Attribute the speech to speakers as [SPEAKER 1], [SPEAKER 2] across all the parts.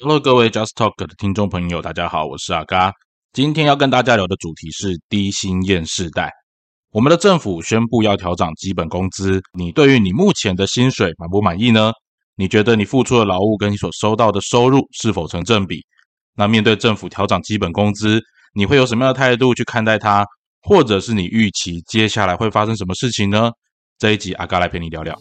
[SPEAKER 1] Hello，各位 Just Talk 的听众朋友，大家好，我是阿嘎。今天要跟大家聊的主题是低薪厌世代。我们的政府宣布要调整基本工资，你对于你目前的薪水满不满意呢？你觉得你付出的劳务跟你所收到的收入是否成正比？那面对政府调整基本工资，你会有什么样的态度去看待它？或者是你预期接下来会发生什么事情呢？这一集阿嘎来陪你聊聊。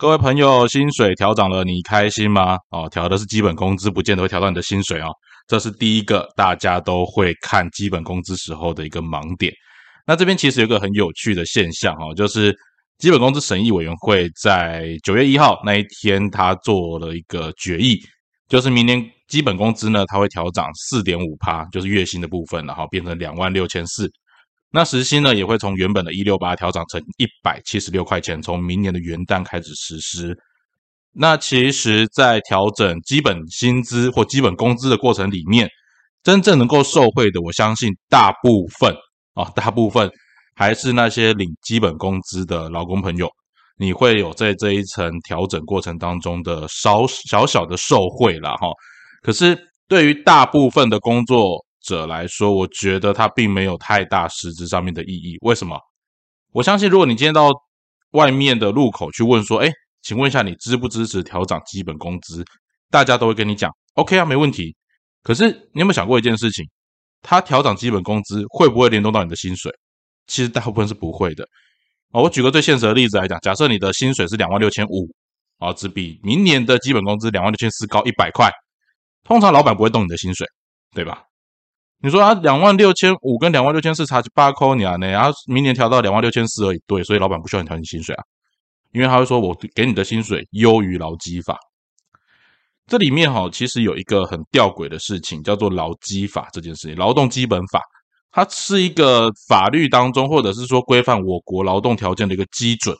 [SPEAKER 1] 各位朋友，薪水调涨了，你开心吗？哦，调的是基本工资，不见得会调到你的薪水哦。这是第一个大家都会看基本工资时候的一个盲点。那这边其实有个很有趣的现象哦，就是基本工资审议委员会在九月一号那一天，他做了一个决议，就是明年基本工资呢，它会调涨四点五趴，就是月薪的部分，然后变成两万六千四。那时薪呢，也会从原本的一六八调涨成一百七十六块钱，从明年的元旦开始实施。那其实，在调整基本薪资或基本工资的过程里面，真正能够受惠的，我相信大部分啊，大部分还是那些领基本工资的劳工朋友，你会有在这一层调整过程当中的少小小的受惠了哈。可是，对于大部分的工作，者来说，我觉得它并没有太大实质上面的意义。为什么？我相信，如果你今天到外面的路口去问说：“哎，请问一下，你支不支持调涨基本工资？”大家都会跟你讲：“OK 啊，没问题。”可是你有没有想过一件事情？它调涨基本工资会不会联动到你的薪水？其实大部分是不会的。啊，我举个最现实的例子来讲，假设你的薪水是两万六千五，啊，只比明年的基本工资两万六千四高一百块，通常老板不会动你的薪水，对吧？你说啊，两万六千五跟两万六千四差八扣你啊，呢，然后明年调到两万六千四而已，对，所以老板不需要你调你薪水啊，因为他会说我给你的薪水优于劳基法。这里面哈，其实有一个很吊诡的事情，叫做劳基法这件事情，劳动基本法，它是一个法律当中或者是说规范我国劳动条件的一个基准，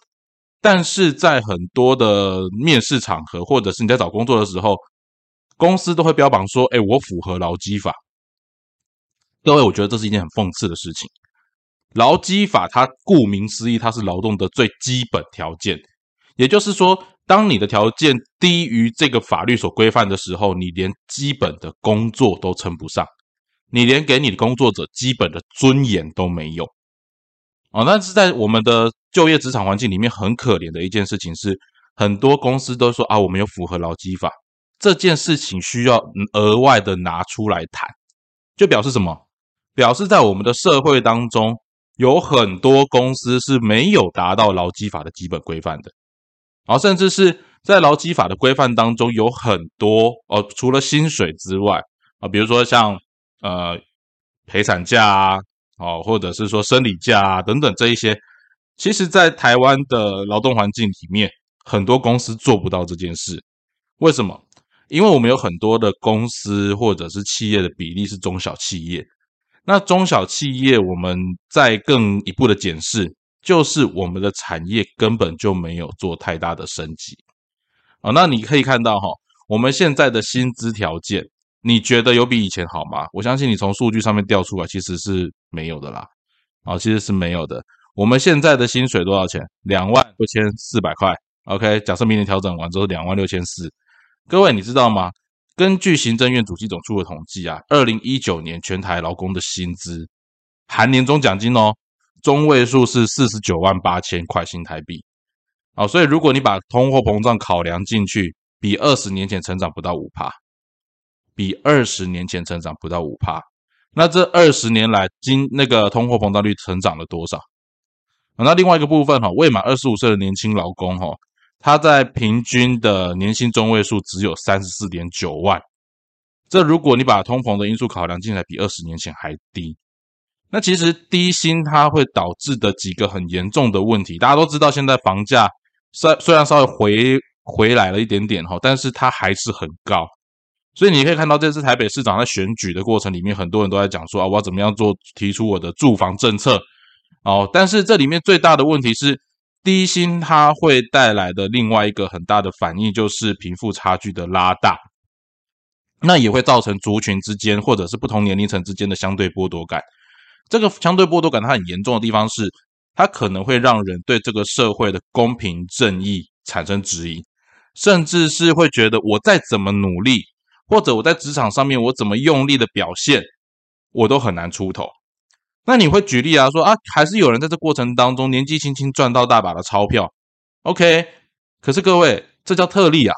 [SPEAKER 1] 但是在很多的面试场合或者是你在找工作的时候，公司都会标榜说，哎，我符合劳基法。各位，我觉得这是一件很讽刺的事情。劳基法它顾名思义，它是劳动的最基本条件。也就是说，当你的条件低于这个法律所规范的时候，你连基本的工作都称不上，你连给你的工作者基本的尊严都没有。哦，那是在我们的就业职场环境里面很可怜的一件事情，是很多公司都说啊，我们有符合劳基法这件事情，需要额外的拿出来谈，就表示什么？表示在我们的社会当中，有很多公司是没有达到劳基法的基本规范的，然后甚至是在劳基法的规范当中，有很多哦，除了薪水之外啊，比如说像呃陪产假啊，哦，或者是说生理假啊等等这一些，其实，在台湾的劳动环境里面，很多公司做不到这件事。为什么？因为我们有很多的公司或者是企业的比例是中小企业。那中小企业，我们再更一步的检视，就是我们的产业根本就没有做太大的升级啊。那你可以看到哈，我们现在的薪资条件，你觉得有比以前好吗？我相信你从数据上面调出来，其实是没有的啦。啊，其实是没有的。我们现在的薪水多少钱？两万六千四百块。OK，假设明年调整完之后两万六千四，各位你知道吗？根据行政院主计总处的统计啊，二零一九年全台劳工的薪资含年终奖金哦，中位数是四十九万八千块新台币。好，所以如果你把通货膨胀考量进去，比二十年前成长不到五帕，比二十年前成长不到五帕。那这二十年来，今那个通货膨胀率成长了多少？那另外一个部分哈，未满二十五岁的年轻劳工哈。他在平均的年薪中位数只有三十四点九万，这如果你把通膨的因素考量进来，比二十年前还低。那其实低薪它会导致的几个很严重的问题，大家都知道，现在房价虽虽然稍微回回来了一点点哈，但是它还是很高。所以你可以看到，这次台北市长在选举的过程里面，很多人都在讲说啊，我要怎么样做，提出我的住房政策哦。但是这里面最大的问题是。低薪它会带来的另外一个很大的反应就是贫富差距的拉大，那也会造成族群之间或者是不同年龄层之间的相对剥夺感。这个相对剥夺感它很严重的地方是，它可能会让人对这个社会的公平正义产生质疑，甚至是会觉得我再怎么努力，或者我在职场上面我怎么用力的表现，我都很难出头。那你会举例啊，说啊，还是有人在这过程当中年纪轻轻赚到大把的钞票，OK？可是各位，这叫特例啊，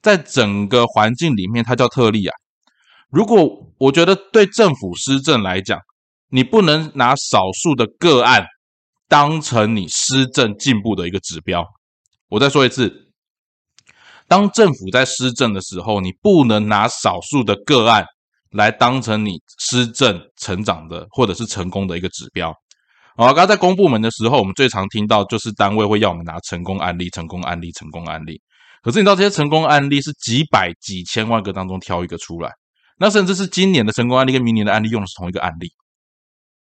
[SPEAKER 1] 在整个环境里面，它叫特例啊。如果我觉得对政府施政来讲，你不能拿少数的个案当成你施政进步的一个指标。我再说一次，当政府在施政的时候，你不能拿少数的个案。来当成你施政成长的或者是成功的一个指标。好，刚刚在公部门的时候，我们最常听到就是单位会要我们拿成功案例、成功案例、成功案例。可是你知道这些成功案例是几百几千万个当中挑一个出来，那甚至是今年的成功案例跟明年的案例用的是同一个案例。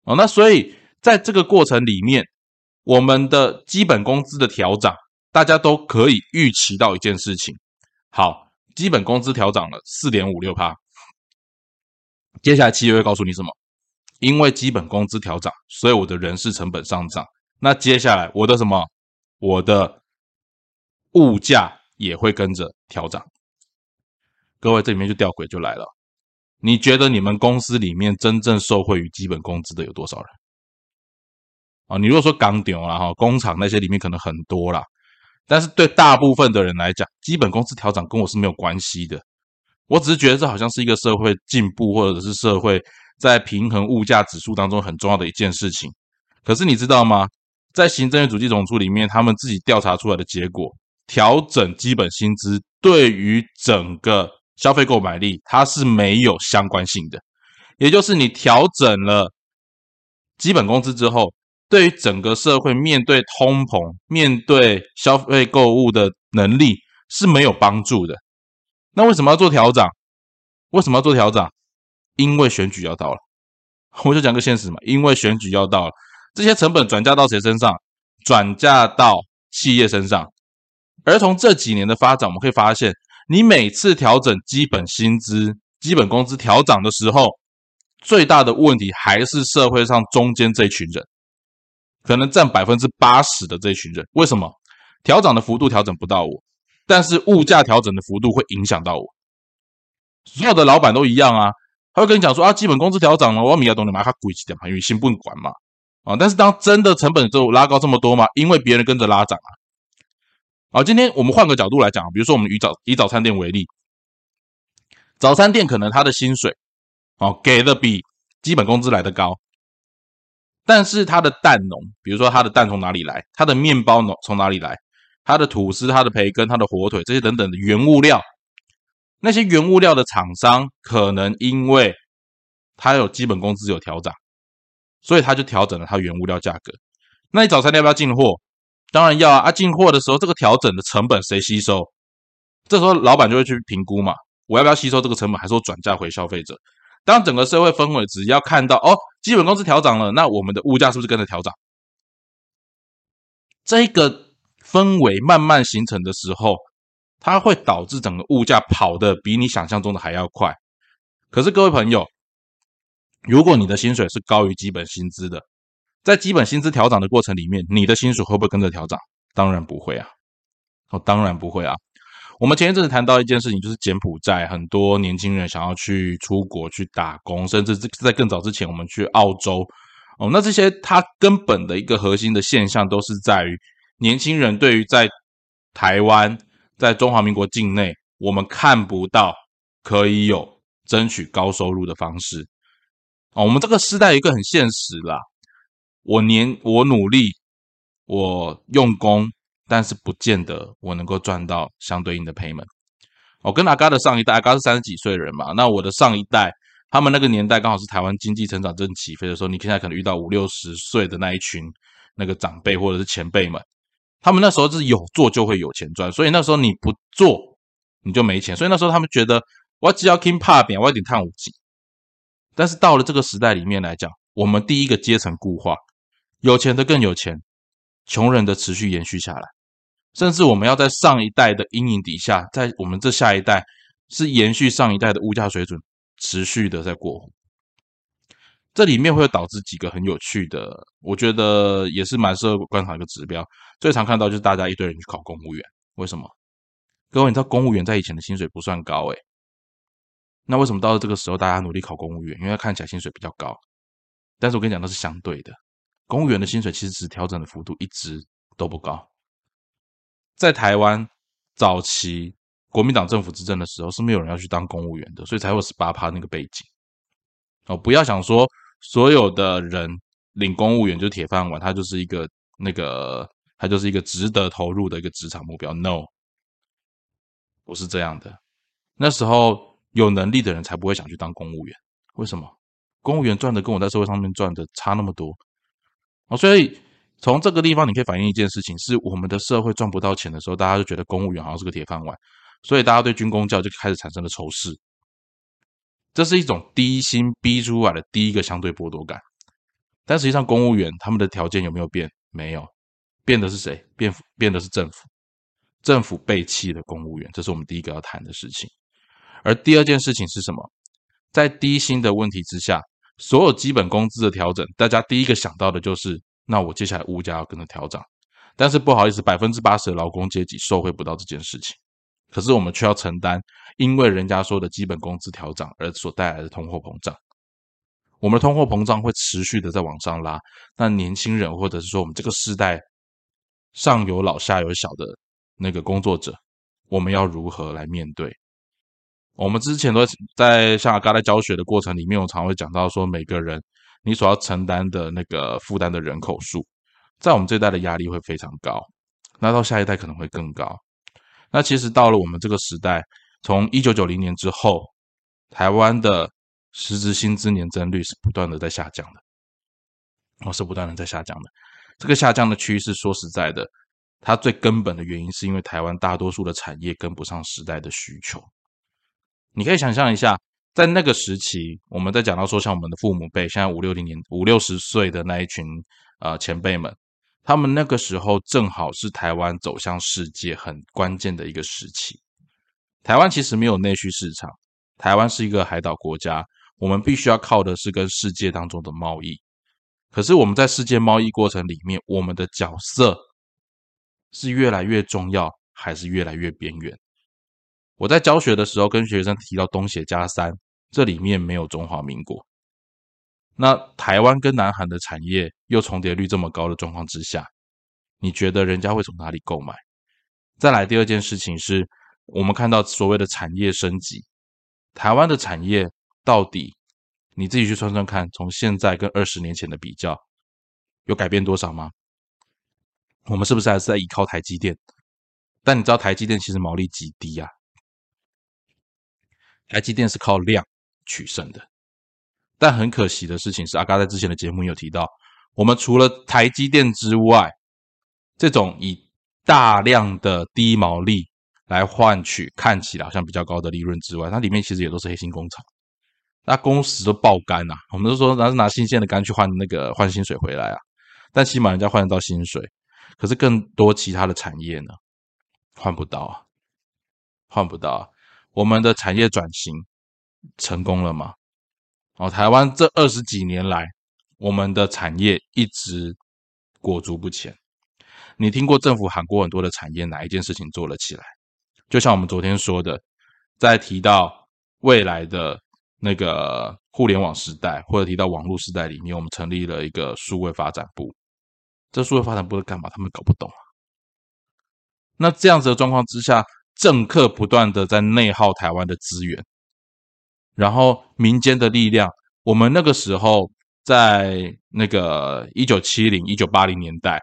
[SPEAKER 1] 哦，那所以在这个过程里面，我们的基本工资的调整，大家都可以预期到一件事情：好，基本工资调涨了四点五六帕。接下来企业会告诉你什么？因为基本工资调涨，所以我的人事成本上涨。那接下来我的什么？我的物价也会跟着调涨。各位，这里面就吊诡就来了。你觉得你们公司里面真正受惠于基本工资的有多少人？啊，你如果说钢丢了哈，工厂那些里面可能很多啦，但是对大部分的人来讲，基本工资调涨跟我是没有关系的。我只是觉得这好像是一个社会进步，或者是社会在平衡物价指数当中很重要的一件事情。可是你知道吗？在行政院主计总处里面，他们自己调查出来的结果，调整基本薪资对于整个消费购买力，它是没有相关性的。也就是你调整了基本工资之后，对于整个社会面对通膨、面对消费购物的能力是没有帮助的。那为什么要做调整？为什么要做调整？因为选举要到了，我就讲个现实嘛。因为选举要到了，这些成本转嫁到谁身上？转嫁到企业身上。而从这几年的发展，我们可以发现，你每次调整基本薪资、基本工资调涨的时候，最大的问题还是社会上中间这群人，可能占百分之八十的这群人。为什么？调整的幅度调整不到我。但是物价调整的幅度会影响到我，所有的老板都一样啊，他会跟你讲说啊，基本工资调整了，我米亚东你买他贵一点嘛，因为心不管嘛啊。但是当真的成本就拉高这么多嘛，因为别人跟着拉涨啊。好，今天我们换个角度来讲，比如说我们以早以早餐店为例，早餐店可能他的薪水哦给的比基本工资来的高，但是他的蛋农，比如说他的蛋从哪里来，他的面包农从哪里来？它的吐司、它的培根、它的火腿这些等等的原物料，那些原物料的厂商可能因为它有基本工资有调整，所以他就调整了它原物料价格。那你早餐店要不要进货？当然要啊！啊，进货的时候这个调整的成本谁吸收？这时候老板就会去评估嘛，我要不要吸收这个成本，还是我转嫁回消费者？当整个社会氛围只要看到哦，基本工资调涨了，那我们的物价是不是跟着调涨？这个。氛围慢慢形成的时候，它会导致整个物价跑得比你想象中的还要快。可是各位朋友，如果你的薪水是高于基本薪资的，在基本薪资调涨的过程里面，你的薪水会不会跟着调涨？当然不会啊！哦，当然不会啊！我们前一阵子谈到一件事情，就是柬埔寨很多年轻人想要去出国去打工，甚至在更早之前，我们去澳洲哦，那这些它根本的一个核心的现象都是在于。年轻人对于在台湾、在中华民国境内，我们看不到可以有争取高收入的方式。哦，我们这个时代一个很现实啦，我年我努力，我用功，但是不见得我能够赚到相对应的 payment。哦，跟阿嘎的上一代，阿嘎是三十几岁人嘛，那我的上一代，他们那个年代刚好是台湾经济成长正起飞的时候，你现在可能遇到五六十岁的那一群那个长辈或者是前辈们。他们那时候是有做就会有钱赚，所以那时候你不做你就没钱，所以那时候他们觉得我只要 king 怕扁，我一点碳五级。但是到了这个时代里面来讲，我们第一个阶层固化，有钱的更有钱，穷人的持续延续下来，甚至我们要在上一代的阴影底下，在我们这下一代是延续上一代的物价水准，持续的在过活。这里面会导致几个很有趣的，我觉得也是蛮适合观察一个指标。最常看到就是大家一堆人去考公务员，为什么？各位，你知道公务员在以前的薪水不算高诶，那为什么到了这个时候大家努力考公务员？因为看起来薪水比较高。但是我跟你讲，那是相对的，公务员的薪水其实只调整的幅度一直都不高。在台湾早期国民党政府执政的时候，是没有人要去当公务员的，所以才会十八趴那个背景。哦，不要想说。所有的人领公务员就铁饭碗，他就是一个那个，他就是一个值得投入的一个职场目标。No，不是这样的。那时候有能力的人才不会想去当公务员。为什么？公务员赚的跟我在社会上面赚的差那么多哦。所以从这个地方你可以反映一件事情：是我们的社会赚不到钱的时候，大家就觉得公务员好像是个铁饭碗，所以大家对军工教就开始产生了仇视。这是一种低薪逼出来的第一个相对剥夺感，但实际上公务员他们的条件有没有变？没有，变的是谁？变变的是政府，政府背弃了公务员，这是我们第一个要谈的事情。而第二件事情是什么？在低薪的问题之下，所有基本工资的调整，大家第一个想到的就是，那我接下来物价要跟着调涨。但是不好意思，百分之八十的劳工阶级受惠不到这件事情。可是我们却要承担，因为人家说的基本工资调涨而所带来的通货膨胀。我们的通货膨胀会持续的在往上拉。那年轻人或者是说我们这个时代上有老下有小的那个工作者，我们要如何来面对？我们之前都在像阿嘎在教学的过程里面，我常会讲到说，每个人你所要承担的那个负担的人口数，在我们这一代的压力会非常高，那到下一代可能会更高。那其实到了我们这个时代，从一九九零年之后，台湾的实质薪资年增率是不断的在下降的，哦，是不断的在下降的。这个下降的趋势，说实在的，它最根本的原因是因为台湾大多数的产业跟不上时代的需求。你可以想象一下，在那个时期，我们在讲到说，像我们的父母辈，现在五六零年、五六十岁的那一群呃前辈们。他们那个时候正好是台湾走向世界很关键的一个时期。台湾其实没有内需市场，台湾是一个海岛国家，我们必须要靠的是跟世界当中的贸易。可是我们在世界贸易过程里面，我们的角色是越来越重要，还是越来越边缘？我在教学的时候跟学生提到东协加三，这里面没有中华民国。那台湾跟南韩的产业又重叠率这么高的状况之下，你觉得人家会从哪里购买？再来第二件事情是，我们看到所谓的产业升级，台湾的产业到底你自己去算算看，从现在跟二十年前的比较，有改变多少吗？我们是不是还是在依靠台积电？但你知道台积电其实毛利极低啊，台积电是靠量取胜的。但很可惜的事情是，阿嘎在之前的节目有提到，我们除了台积电之外，这种以大量的低毛利来换取看起来好像比较高的利润之外，它里面其实也都是黑心工厂，那工时都爆肝呐。我们都说拿是拿新鲜的肝去换那个换薪水回来啊，但起码人家换得到薪水，可是更多其他的产业呢，换不到啊，换不到啊。我们的产业转型成功了吗？哦，台湾这二十几年来，我们的产业一直裹足不前。你听过政府喊过很多的产业，哪一件事情做了起来？就像我们昨天说的，在提到未来的那个互联网时代，或者提到网络时代里面，我们成立了一个数位发展部。这数位发展部是干嘛？他们搞不懂啊。那这样子的状况之下，政客不断的在内耗台湾的资源。然后民间的力量，我们那个时候在那个一九七零、一九八零年代，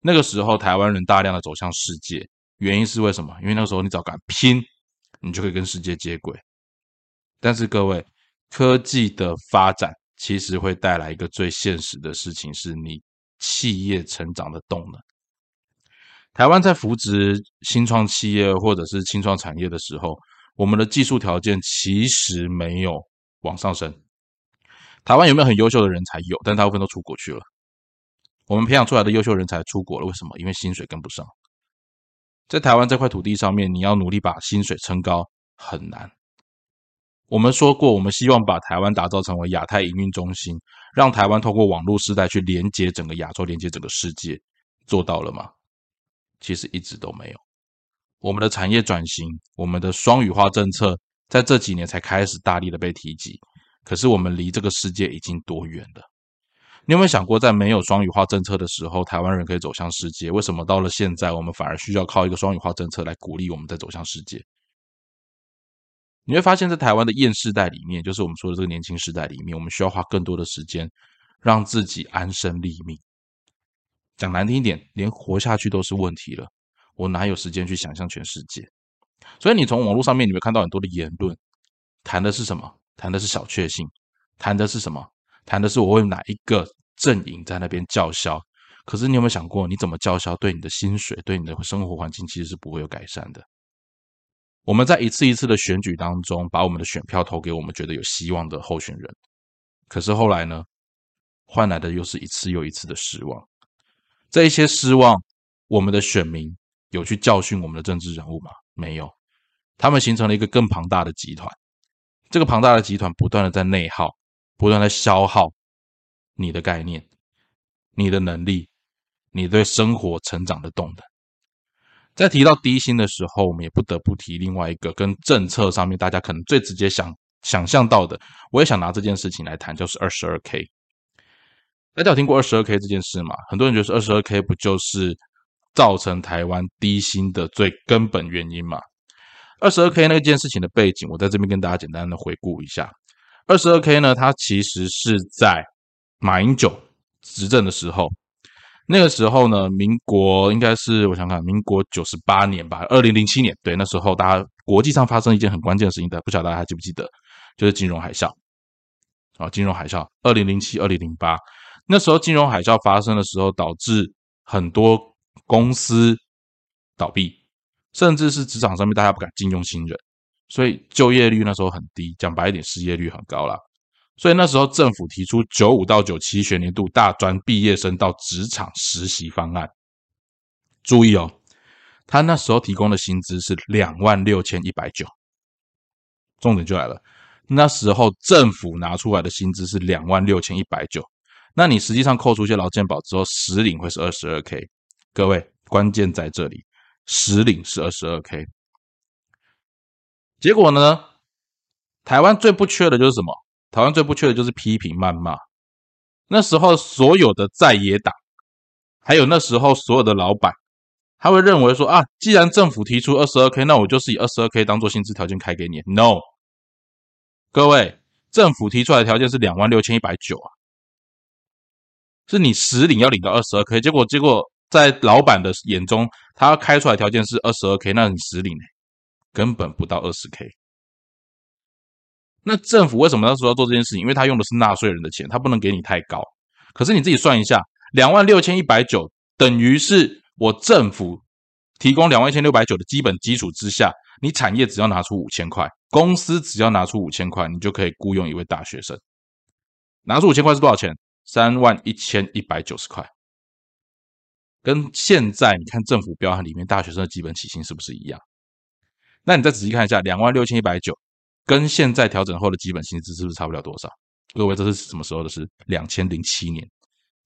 [SPEAKER 1] 那个时候台湾人大量的走向世界，原因是为什么？因为那个时候你只要敢拼，你就可以跟世界接轨。但是各位，科技的发展其实会带来一个最现实的事情，是你企业成长的动能。台湾在扶植新创企业或者是新创产业的时候。我们的技术条件其实没有往上升。台湾有没有很优秀的人才？有，但大部分都出国去了。我们培养出来的优秀人才出国了，为什么？因为薪水跟不上。在台湾这块土地上面，你要努力把薪水撑高很难。我们说过，我们希望把台湾打造成为亚太营运中心，让台湾透过网络时代去连接整个亚洲，连接整个世界，做到了吗？其实一直都没有。我们的产业转型，我们的双语化政策，在这几年才开始大力的被提及。可是我们离这个世界已经多远了？你有没有想过，在没有双语化政策的时候，台湾人可以走向世界？为什么到了现在，我们反而需要靠一个双语化政策来鼓励我们再走向世界？你会发现在台湾的厌世代里面，就是我们说的这个年轻时代里面，我们需要花更多的时间让自己安身立命。讲难听一点，连活下去都是问题了，我哪有时间去想象全世界？所以你从网络上面你会看到很多的言论，谈的是什么？谈的是小确幸，谈的是什么？谈的是我为哪一个阵营在那边叫嚣？可是你有没有想过，你怎么叫嚣，对你的薪水、对你的生活环境，其实是不会有改善的。我们在一次一次的选举当中，把我们的选票投给我们觉得有希望的候选人，可是后来呢，换来的又是一次又一次的失望。这一些失望，我们的选民有去教训我们的政治人物吗？没有，他们形成了一个更庞大的集团。这个庞大的集团不断的在内耗。不断的消耗你的概念、你的能力、你对生活成长的动能。在提到低薪的时候，我们也不得不提另外一个跟政策上面大家可能最直接想想象到的，我也想拿这件事情来谈，就是二十二 K。大家有听过二十二 K 这件事吗？很多人觉得二十二 K 不就是造成台湾低薪的最根本原因吗？二十二 K 那件事情的背景，我在这边跟大家简单的回顾一下。二十二 K 呢？它其实是在马英九执政的时候，那个时候呢，民国应该是我想想，民国九十八年吧，二零零七年，对，那时候大家国际上发生一件很关键的事情，的不晓得大家还记不记得，就是金融海啸啊，金融海啸，二零零七、二零零八，那时候金融海啸发生的时候，导致很多公司倒闭，甚至是职场上面大家不敢禁用新人。所以就业率那时候很低，讲白一点，失业率很高啦。所以那时候政府提出九五到九七学年度大专毕业生到职场实习方案。注意哦，他那时候提供的薪资是两万六千一百九。重点就来了，那时候政府拿出来的薪资是两万六千一百九，那你实际上扣除一些劳健保之后，实领会是二十二 k。各位，关键在这里，实领是二十二 k。结果呢？台湾最不缺的就是什么？台湾最不缺的就是批评谩骂。那时候所有的在野党，还有那时候所有的老板，他会认为说啊，既然政府提出二十二 k，那我就是以二十二 k 当做薪资条件开给你。No，各位，政府提出来的条件是两万六千一百九啊，是你实领要领到二十二 k。结果，结果在老板的眼中，他要开出来条件是二十二 k，那你实领呢？根本不到二十 K，那政府为什么那时候要做这件事情？因为他用的是纳税人的钱，他不能给你太高。可是你自己算一下，两万六千一百九等于是我政府提供两万一千六百九的基本基础之下，你产业只要拿出五千块，公司只要拿出五千块，你就可以雇佣一位大学生。拿出五千块是多少钱？三万一千一百九十块。跟现在你看政府标案里面大学生的基本起薪是不是一样？那你再仔细看一下，两万六千一百九，跟现在调整后的基本薪资是不是差不了多少？各位，这是什么时候的事？两千零七年，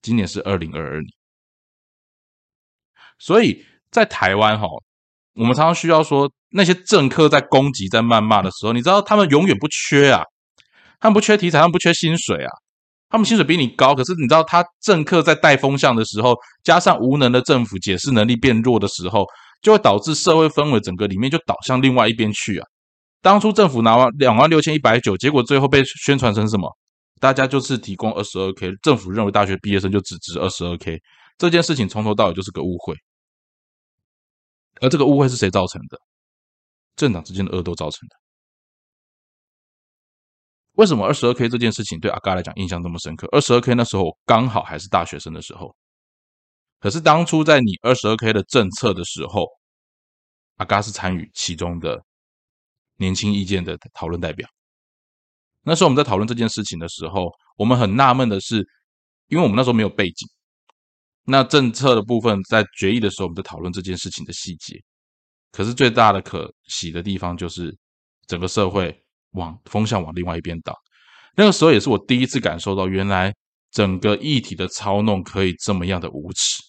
[SPEAKER 1] 今年是二零二二年。所以在台湾哈，我们常常需要说，那些政客在攻击、在谩骂的时候，你知道他们永远不缺啊，他们不缺题材，他们不缺薪水啊，他们薪水比你高。可是你知道，他政客在带风向的时候，加上无能的政府解释能力变弱的时候。就会导致社会氛围整个里面就倒向另外一边去啊！当初政府拿完两万六千一百九，结果最后被宣传成什么？大家就是提供二十二 k，政府认为大学毕业生就只值二十二 k，这件事情从头到尾就是个误会。而这个误会是谁造成的？政党之间的恶斗造成的。为什么二十二 k 这件事情对阿嘎来讲印象这么深刻？二十二 k 那时候刚好还是大学生的时候。可是当初在你二十二 K 的政策的时候，阿嘎是参与其中的年轻意见的讨论代表。那时候我们在讨论这件事情的时候，我们很纳闷的是，因为我们那时候没有背景，那政策的部分在决议的时候，我们在讨论这件事情的细节。可是最大的可喜的地方就是，整个社会往风向往另外一边倒。那个时候也是我第一次感受到，原来整个议题的操弄可以这么样的无耻。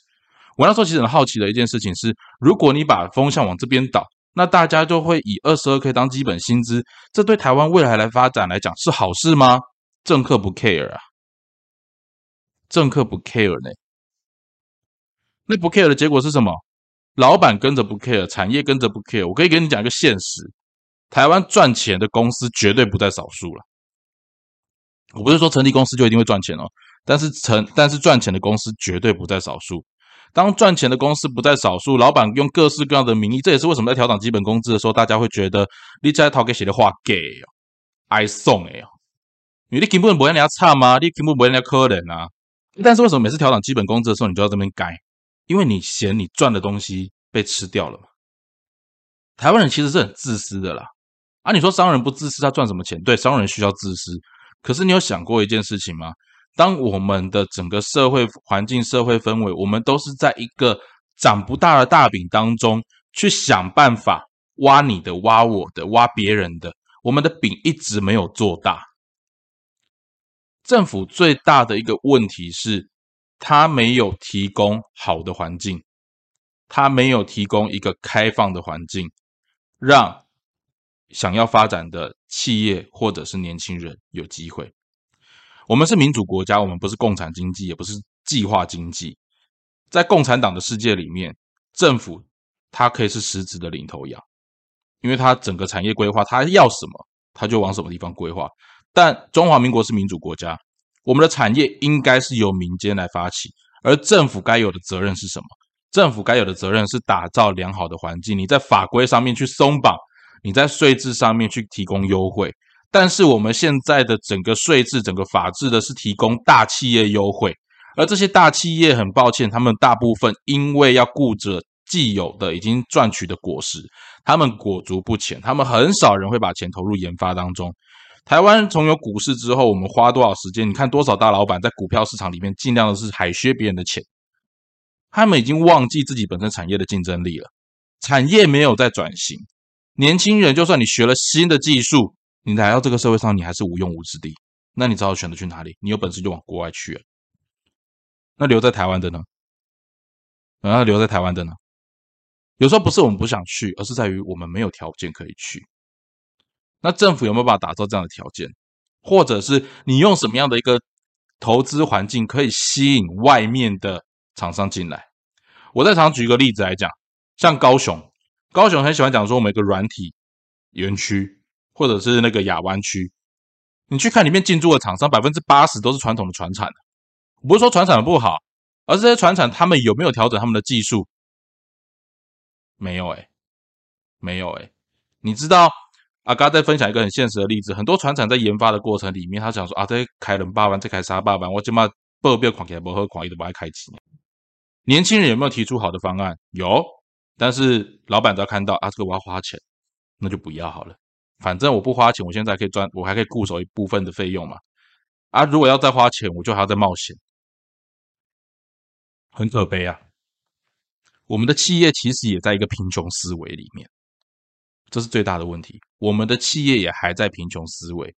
[SPEAKER 1] 我那时候其实很好奇的一件事情是，如果你把风向往这边倒，那大家就会以二十二 k 当基本薪资，这对台湾未来来发展来讲是好事吗？政客不 care 啊，政客不 care 呢。那不 care 的结果是什么？老板跟着不 care，产业跟着不 care。我可以给你讲一个现实：台湾赚钱的公司绝对不在少数了。我不是说成立公司就一定会赚钱哦，但是成但是赚钱的公司绝对不在少数。当赚钱的公司不在少数，老板用各式各样的名义，这也是为什么在调整基本工资的时候，大家会觉得你在讨给写的话给哦，爱送哎哦，你根本不会人家差吗？你根本不会人家可怜啊。但是为什么每次调整基本工资的时候，你就要这边改？因为你嫌你赚的东西被吃掉了嘛？台湾人其实是很自私的啦。啊，你说商人不自私，他赚什么钱？对，商人需要自私。可是你有想过一件事情吗？当我们的整个社会环境、社会氛围，我们都是在一个长不大的大饼当中去想办法挖你的、挖我的、挖别人的，我们的饼一直没有做大。政府最大的一个问题是。他没有提供好的环境，他没有提供一个开放的环境，让想要发展的企业或者是年轻人有机会。我们是民主国家，我们不是共产经济，也不是计划经济。在共产党的世界里面，政府它可以是实质的领头羊，因为它整个产业规划，它要什么，它就往什么地方规划。但中华民国是民主国家。我们的产业应该是由民间来发起，而政府该有的责任是什么？政府该有的责任是打造良好的环境。你在法规上面去松绑，你在税制上面去提供优惠。但是我们现在的整个税制、整个法制的是提供大企业优惠，而这些大企业很抱歉，他们大部分因为要顾着既有的已经赚取的果实，他们裹足不前，他们很少人会把钱投入研发当中。台湾从有股市之后，我们花多少时间？你看多少大老板在股票市场里面尽量的是海削别人的钱，他们已经忘记自己本身产业的竞争力了。产业没有在转型，年轻人就算你学了新的技术，你来到这个社会上，你还是无用武之地。那你只好选择去哪里？你有本事就往国外去。那留在台湾的呢？然后留在台湾的呢？有时候不是我们不想去，而是在于我们没有条件可以去。那政府有没有办法打造这样的条件，或者是你用什么样的一个投资环境可以吸引外面的厂商进来？我再常举一个例子来讲，像高雄，高雄很喜欢讲说我们一个软体园区，或者是那个亚湾区，你去看里面进驻的厂商，百分之八十都是传统的船产不是说船产的不好，而是这些船产他们有没有调整他们的技术？没有哎，没有哎，你知道？啊，刚刚在分享一个很现实的例子，很多船厂在研发的过程里面，他想说啊，这开轮八万，这开沙八万，我起码报表狂起来不和款，一都不爱开机。年轻人有没有提出好的方案？有，但是老板都要看到啊，这个我要花钱，那就不要好了。反正我不花钱，我现在可以赚，我还可以固守一部分的费用嘛。啊，如果要再花钱，我就还要再冒险，很可悲啊。我们的企业其实也在一个贫穷思维里面。这是最大的问题。我们的企业也还在贫穷思维，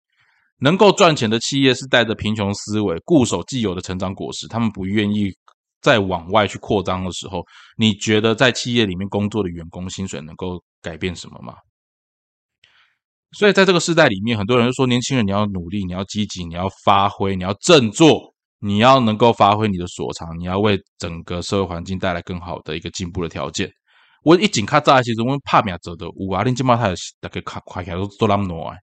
[SPEAKER 1] 能够赚钱的企业是带着贫穷思维，固守既有的成长果实，他们不愿意再往外去扩张的时候，你觉得在企业里面工作的员工薪水能够改变什么吗？所以在这个时代里面，很多人说，年轻人你要努力，你要积极，你要发挥，你要振作，你要能够发挥你的所长，你要为整个社会环境带来更好的一个进步的条件。我一紧卡在其实我怕命做的，有啊，恁即马他大概快快起来都做那么多。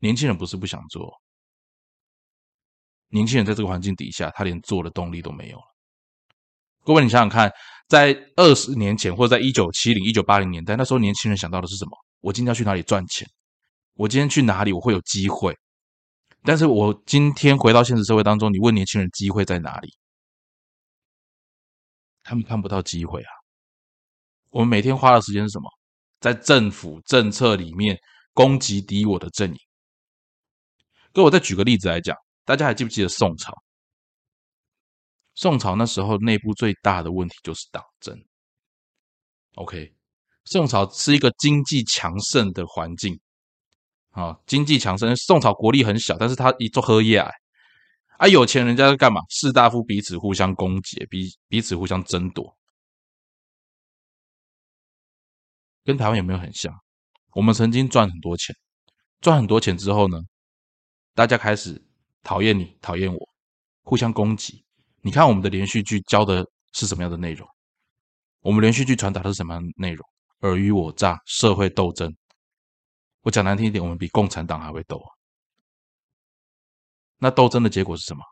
[SPEAKER 1] 年轻人不是不想做，年轻人在这个环境底下，他连做的动力都没有了。各位，你想想看，在二十年前或者在一九七零、一九八零年代，那时候年轻人想到的是什么？我今天要去哪里赚钱？我今天去哪里我会有机会？但是我今天回到现实社会当中，你问年轻人机会在哪里？他们看不到机会啊！我们每天花的时间是什么？在政府政策里面攻击敌我的阵营。哥，我再举个例子来讲，大家还记不记得宋朝？宋朝那时候内部最大的问题就是党争。OK，宋朝是一个经济强盛的环境，啊，经济强盛。宋朝国力很小，但是他一做喝业啊，啊，有钱人家在干嘛？士大夫彼此互相攻击，彼彼此互相争夺，跟台湾有没有很像？我们曾经赚很多钱，赚很多钱之后呢，大家开始讨厌你，讨厌我，互相攻击。你看我们的连续剧教的是什么样的内容？我们连续剧传达的是什么样的内容？尔虞我诈，社会斗争。我讲难听一点，我们比共产党还会斗啊。那斗争的结果是什么？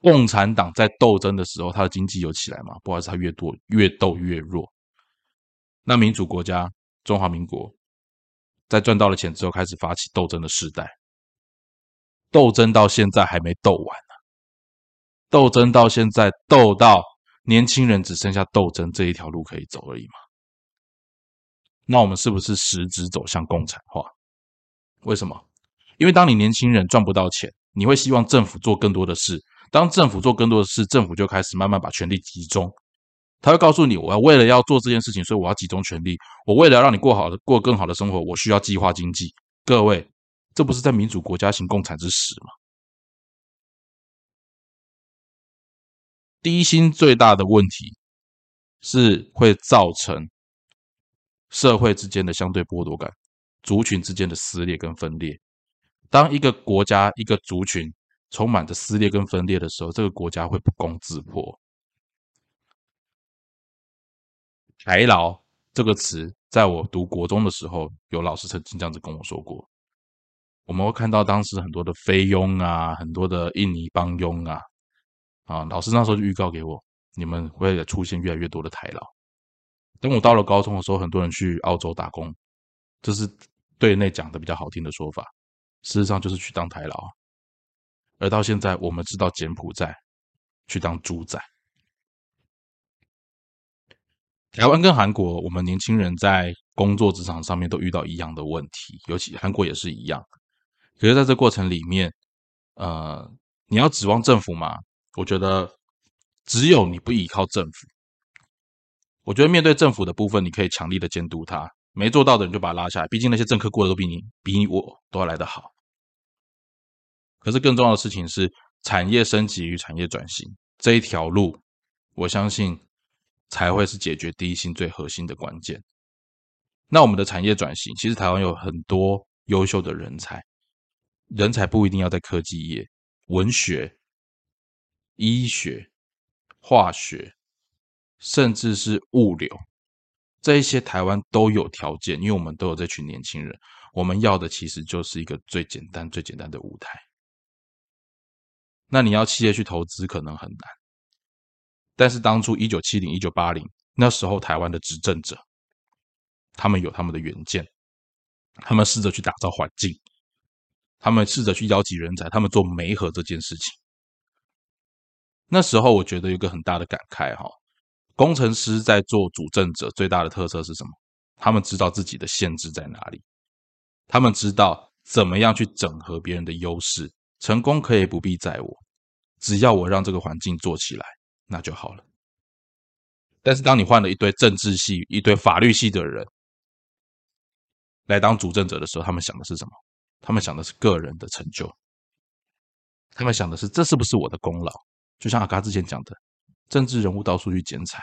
[SPEAKER 1] 共产党在斗争的时候，他的经济有起来吗？不好意思，他越多越斗越弱。那民主国家中华民国，在赚到了钱之后，开始发起斗争的时代。斗争到现在还没斗完。斗争到现在，斗到年轻人只剩下斗争这一条路可以走而已嘛？那我们是不是实质走向共产化？为什么？因为当你年轻人赚不到钱，你会希望政府做更多的事。当政府做更多的事，政府就开始慢慢把权力集中。他会告诉你：我要为了要做这件事情，所以我要集中权力。我为了让你过好的、过更好的生活，我需要计划经济。各位，这不是在民主国家行共产之实吗？低薪最大的问题是会造成社会之间的相对剥夺感，族群之间的撕裂跟分裂。当一个国家一个族群充满着撕裂跟分裂的时候，这个国家会不攻自破。台劳这个词，在我读国中的时候，有老师曾经这样子跟我说过。我们会看到当时很多的菲佣啊，很多的印尼帮佣啊。啊，老师那时候就预告给我，你们会出现越来越多的台劳。等我到了高中的时候，很多人去澳洲打工，这是对内讲的比较好听的说法，事实上就是去当台劳。而到现在，我们知道柬埔寨去当猪仔。台湾跟韩国，我们年轻人在工作职场上面都遇到一样的问题，尤其韩国也是一样。可是在这过程里面，呃，你要指望政府吗？我觉得只有你不依靠政府，我觉得面对政府的部分，你可以强力的监督他，没做到的人就把他拉下来。毕竟那些政客过得都比你、比你我都要来得好。可是更重要的事情是，产业升级与产业转型这一条路，我相信才会是解决低薪最核心的关键。那我们的产业转型，其实台湾有很多优秀的人才，人才不一定要在科技业、文学。医学、化学，甚至是物流，这一些台湾都有条件，因为我们都有这群年轻人。我们要的其实就是一个最简单、最简单的舞台。那你要企业去投资，可能很难。但是当初一九七零、一九八零那时候，台湾的执政者，他们有他们的远见，他们试着去打造环境，他们试着去邀集人才，他们做媒合这件事情。那时候我觉得有个很大的感慨哈，工程师在做主政者最大的特色是什么？他们知道自己的限制在哪里，他们知道怎么样去整合别人的优势，成功可以不必在我，只要我让这个环境做起来，那就好了。但是当你换了一堆政治系、一堆法律系的人来当主政者的时候，他们想的是什么？他们想的是个人的成就，他们想的是这是不是我的功劳？就像阿嘎之前讲的，政治人物到处去剪彩，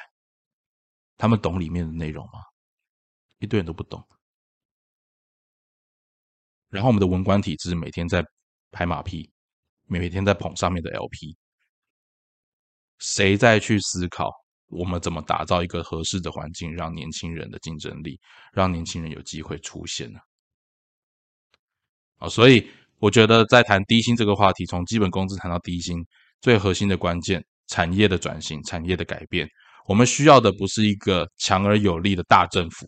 [SPEAKER 1] 他们懂里面的内容吗？一堆人都不懂。然后我们的文官体制每天在拍马屁，每天在捧上面的 LP，谁在去思考我们怎么打造一个合适的环境，让年轻人的竞争力，让年轻人有机会出现呢？啊，所以我觉得在谈低薪这个话题，从基本工资谈到低薪。最核心的关键，产业的转型，产业的改变，我们需要的不是一个强而有力的大政府，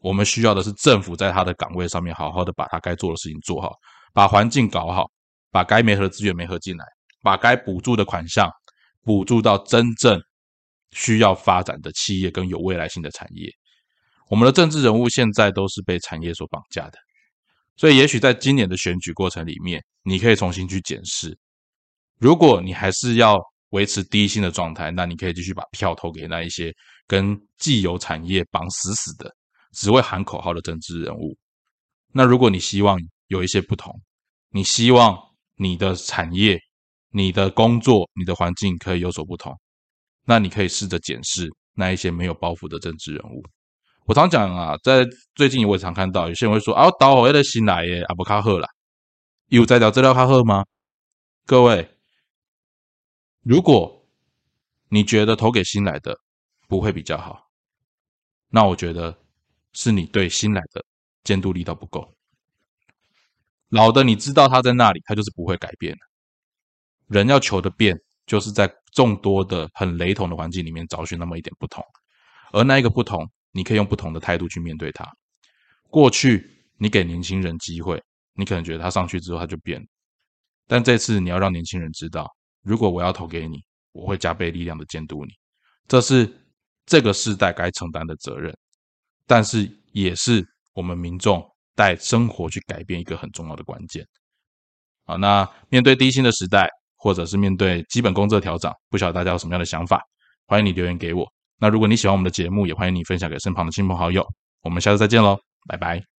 [SPEAKER 1] 我们需要的是政府在他的岗位上面好好的把他该做的事情做好，把环境搞好，把该没合的资源没合进来，把该补助的款项补助到真正需要发展的企业跟有未来性的产业。我们的政治人物现在都是被产业所绑架的，所以也许在今年的选举过程里面，你可以重新去检视。如果你还是要维持低薪的状态，那你可以继续把票投给那一些跟既有产业绑死死的、只会喊口号的政治人物。那如果你希望有一些不同，你希望你的产业、你的工作、你的环境可以有所不同，那你可以试着检视那一些没有包袱的政治人物。我常讲啊，在最近我也常看到有些人会说啊，导火的新来耶，阿不卡赫啦，有在聊资料卡赫吗？各位，如果你觉得投给新来的不会比较好，那我觉得是你对新来的监督力道不够。老的你知道他在那里，他就是不会改变的。人要求的变，就是在众多的很雷同的环境里面找寻那么一点不同，而那一个不同。你可以用不同的态度去面对它。过去你给年轻人机会，你可能觉得他上去之后他就变，但这次你要让年轻人知道，如果我要投给你，我会加倍力量的监督你。这是这个时代该承担的责任，但是也是我们民众带生活去改变一个很重要的关键。好，那面对低薪的时代，或者是面对基本工资的调整，不晓得大家有什么样的想法？欢迎你留言给我。那如果你喜欢我们的节目，也欢迎你分享给身旁的亲朋好友。我们下次再见喽，拜拜。